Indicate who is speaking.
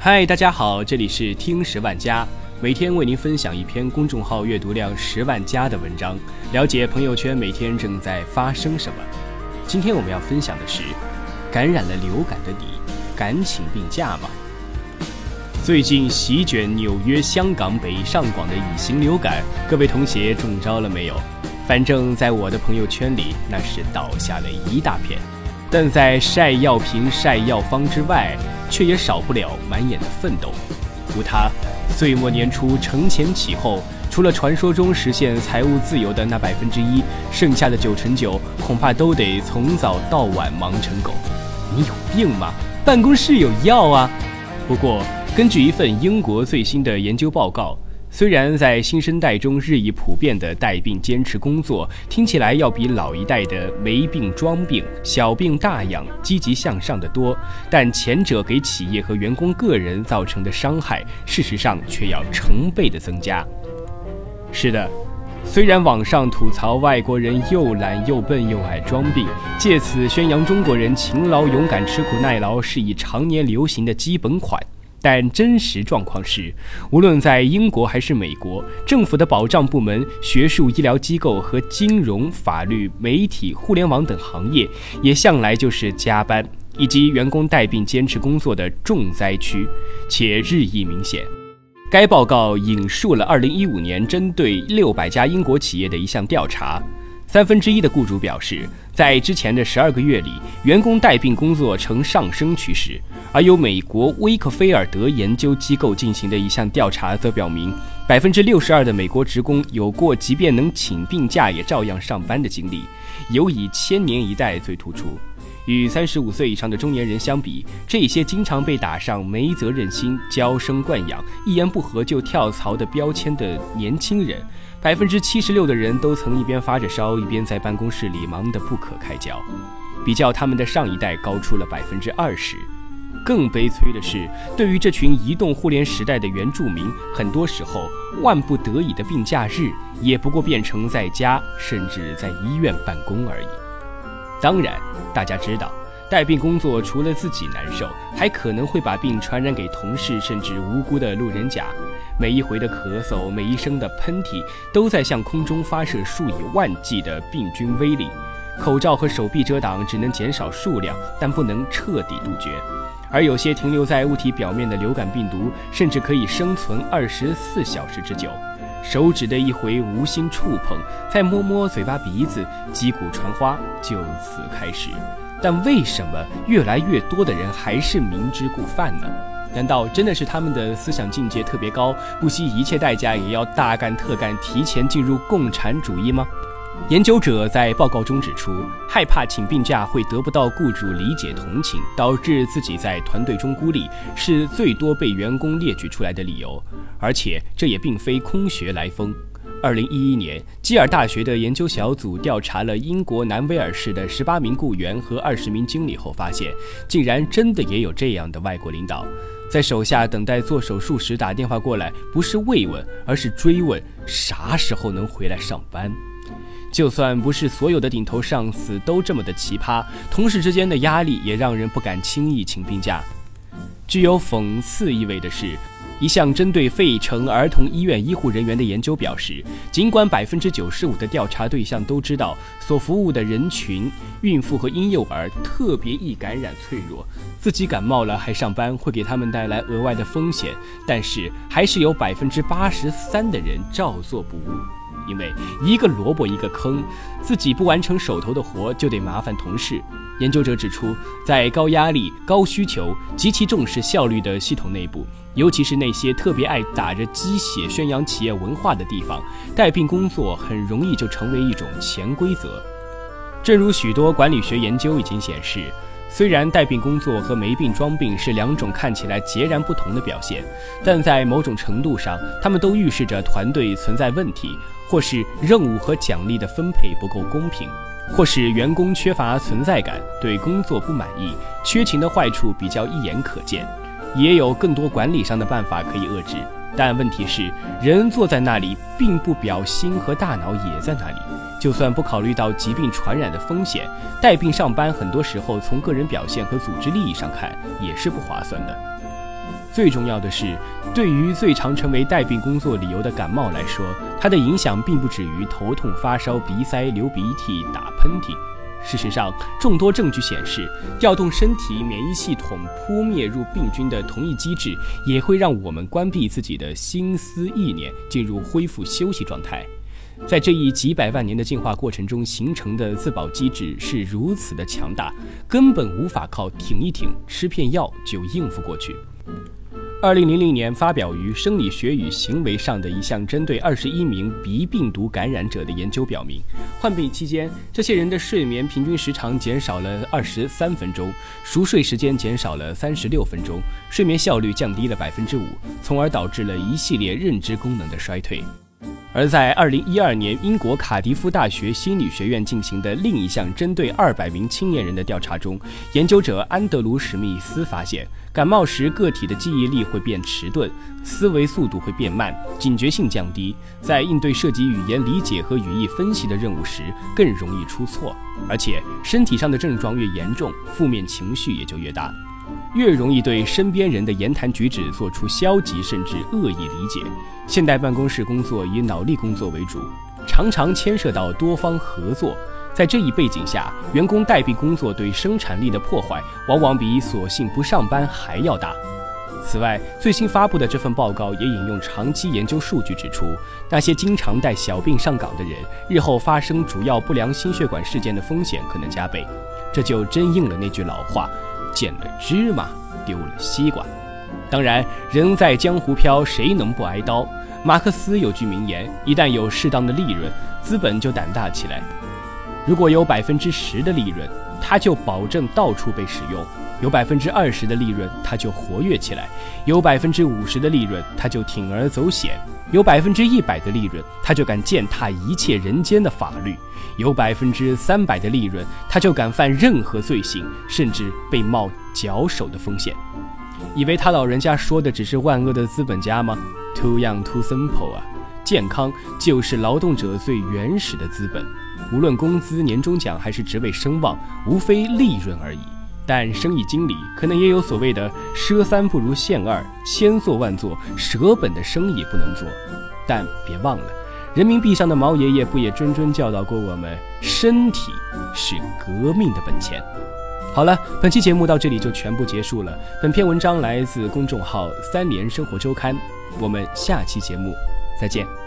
Speaker 1: 嗨，大家好，这里是听十万加，每天为您分享一篇公众号阅读量十万加的文章，了解朋友圈每天正在发生什么。今天我们要分享的是，感染了流感的你，敢请病假吗？最近席卷纽约、香港、北上广的乙型流感，各位同学中招了没有？反正在我的朋友圈里，那是倒下了一大片。但在晒药瓶、晒药方之外，却也少不了满眼的奋斗。如他岁末年初承前启后，除了传说中实现财务自由的那百分之一，剩下的九成九恐怕都得从早到晚忙成狗。你有病吗？办公室有药啊！不过，根据一份英国最新的研究报告。虽然在新生代中日益普遍的带病坚持工作，听起来要比老一代的没病装病、小病大养积极向上的多，但前者给企业和员工个人造成的伤害，事实上却要成倍的增加。是的，虽然网上吐槽外国人又懒又笨又爱装病，借此宣扬中国人勤劳勇敢、吃苦耐劳是以常年流行的基本款。但真实状况是，无论在英国还是美国，政府的保障部门、学术医疗机构和金融、法律、媒体、互联网等行业，也向来就是加班以及员工带病坚持工作的重灾区，且日益明显。该报告引述了2015年针对600家英国企业的一项调查。三分之一的雇主表示，在之前的十二个月里，员工带病工作呈上升趋势。而由美国威克菲尔德研究机构进行的一项调查则表明，百分之六十二的美国职工有过即便能请病假也照样上班的经历，尤以千年一代最突出。与三十五岁以上的中年人相比，这些经常被打上没责任心、娇生惯养、一言不合就跳槽的标签的年轻人。百分之七十六的人都曾一边发着烧，一边在办公室里忙得不可开交，比较他们的上一代高出了百分之二十。更悲催的是，对于这群移动互联时代的原住民，很多时候万不得已的病假日，也不过变成在家甚至在医院办公而已。当然，大家知道，带病工作除了自己难受，还可能会把病传染给同事，甚至无辜的路人甲。每一回的咳嗽，每一声的喷嚏，都在向空中发射数以万计的病菌威力。口罩和手臂遮挡只能减少数量，但不能彻底杜绝。而有些停留在物体表面的流感病毒，甚至可以生存二十四小时之久。手指的一回无心触碰，再摸摸嘴巴鼻子，击鼓传花就此开始。但为什么越来越多的人还是明知故犯呢？难道真的是他们的思想境界特别高，不惜一切代价也要大干特干，提前进入共产主义吗？研究者在报告中指出，害怕请病假会得不到雇主理解同情，导致自己在团队中孤立，是最多被员工列举出来的理由。而且这也并非空穴来风。二零一一年，基尔大学的研究小组调查了英国南威尔士的十八名雇员和二十名经理后发现，竟然真的也有这样的外国领导。在手下等待做手术时打电话过来，不是慰问，而是追问啥时候能回来上班。就算不是所有的顶头上司都这么的奇葩，同事之间的压力也让人不敢轻易请病假。具有讽刺意味的是。一项针对费城儿童医院医护人员的研究表示，尽管百分之九十五的调查对象都知道所服务的人群——孕妇和婴幼儿——特别易感染、脆弱，自己感冒了还上班会给他们带来额外的风险，但是还是有百分之八十三的人照做不误，因为一个萝卜一个坑，自己不完成手头的活就得麻烦同事。研究者指出，在高压力、高需求、极其重视效率的系统内部，尤其是那些特别爱打着鸡血宣扬企业文化的地方，带病工作很容易就成为一种潜规则。正如许多管理学研究已经显示，虽然带病工作和没病装病是两种看起来截然不同的表现，但在某种程度上，他们都预示着团队存在问题，或是任务和奖励的分配不够公平。或是员工缺乏存在感，对工作不满意，缺勤的坏处比较一眼可见，也有更多管理上的办法可以遏制。但问题是，人坐在那里，并不表心和大脑也在那里。就算不考虑到疾病传染的风险，带病上班很多时候从个人表现和组织利益上看也是不划算的。最重要的是，对于最常成为带病工作理由的感冒来说，它的影响并不止于头痛、发烧、鼻塞、流鼻涕、打喷嚏。事实上，众多证据显示，调动身体免疫系统扑灭入病菌的同一机制，也会让我们关闭自己的心思意念，进入恢复休息状态。在这一几百万年的进化过程中形成的自保机制是如此的强大，根本无法靠挺一挺、吃片药就应付过去。二零零零年发表于《生理学与行为》上的一项针对二十一名鼻病毒感染者的研究表明，患病期间，这些人的睡眠平均时长减少了二十三分钟，熟睡时间减少了三十六分钟，睡眠效率降低了百分之五，从而导致了一系列认知功能的衰退。而在二零一二年，英国卡迪夫大学心理学院进行的另一项针对二百名青年人的调查中，研究者安德鲁史密斯发现，感冒时个体的记忆力会变迟钝，思维速度会变慢，警觉性降低，在应对涉及语言理解和语义分析的任务时更容易出错，而且身体上的症状越严重，负面情绪也就越大。越容易对身边人的言谈举止做出消极甚至恶意理解。现代办公室工作以脑力工作为主，常常牵涉到多方合作。在这一背景下，员工代币工作对生产力的破坏，往往比索性不上班还要大。此外，最新发布的这份报告也引用长期研究数据指出，那些经常带小病上岗的人，日后发生主要不良心血管事件的风险可能加倍。这就真应了那句老话。捡了芝麻，丢了西瓜。当然，人在江湖飘，谁能不挨刀？马克思有句名言：一旦有适当的利润，资本就胆大起来。如果有百分之十的利润，他就保证到处被使用；有百分之二十的利润，他就活跃起来；有百分之五十的利润，他就铤而走险；有百分之一百的利润，他就敢践踏一切人间的法律。有百分之三百的利润，他就敢犯任何罪行，甚至被冒绞首的风险。以为他老人家说的只是万恶的资本家吗？Too young, too simple 啊！健康就是劳动者最原始的资本。无论工资、年终奖还是职位声望，无非利润而已。但生意经理可能也有所谓的“赊三不如献二，千做万做，舍本的生意不能做”。但别忘了。人民币上的毛爷爷不也谆谆教导过我们：身体是革命的本钱。好了，本期节目到这里就全部结束了。本篇文章来自公众号“三联生活周刊”，我们下期节目再见。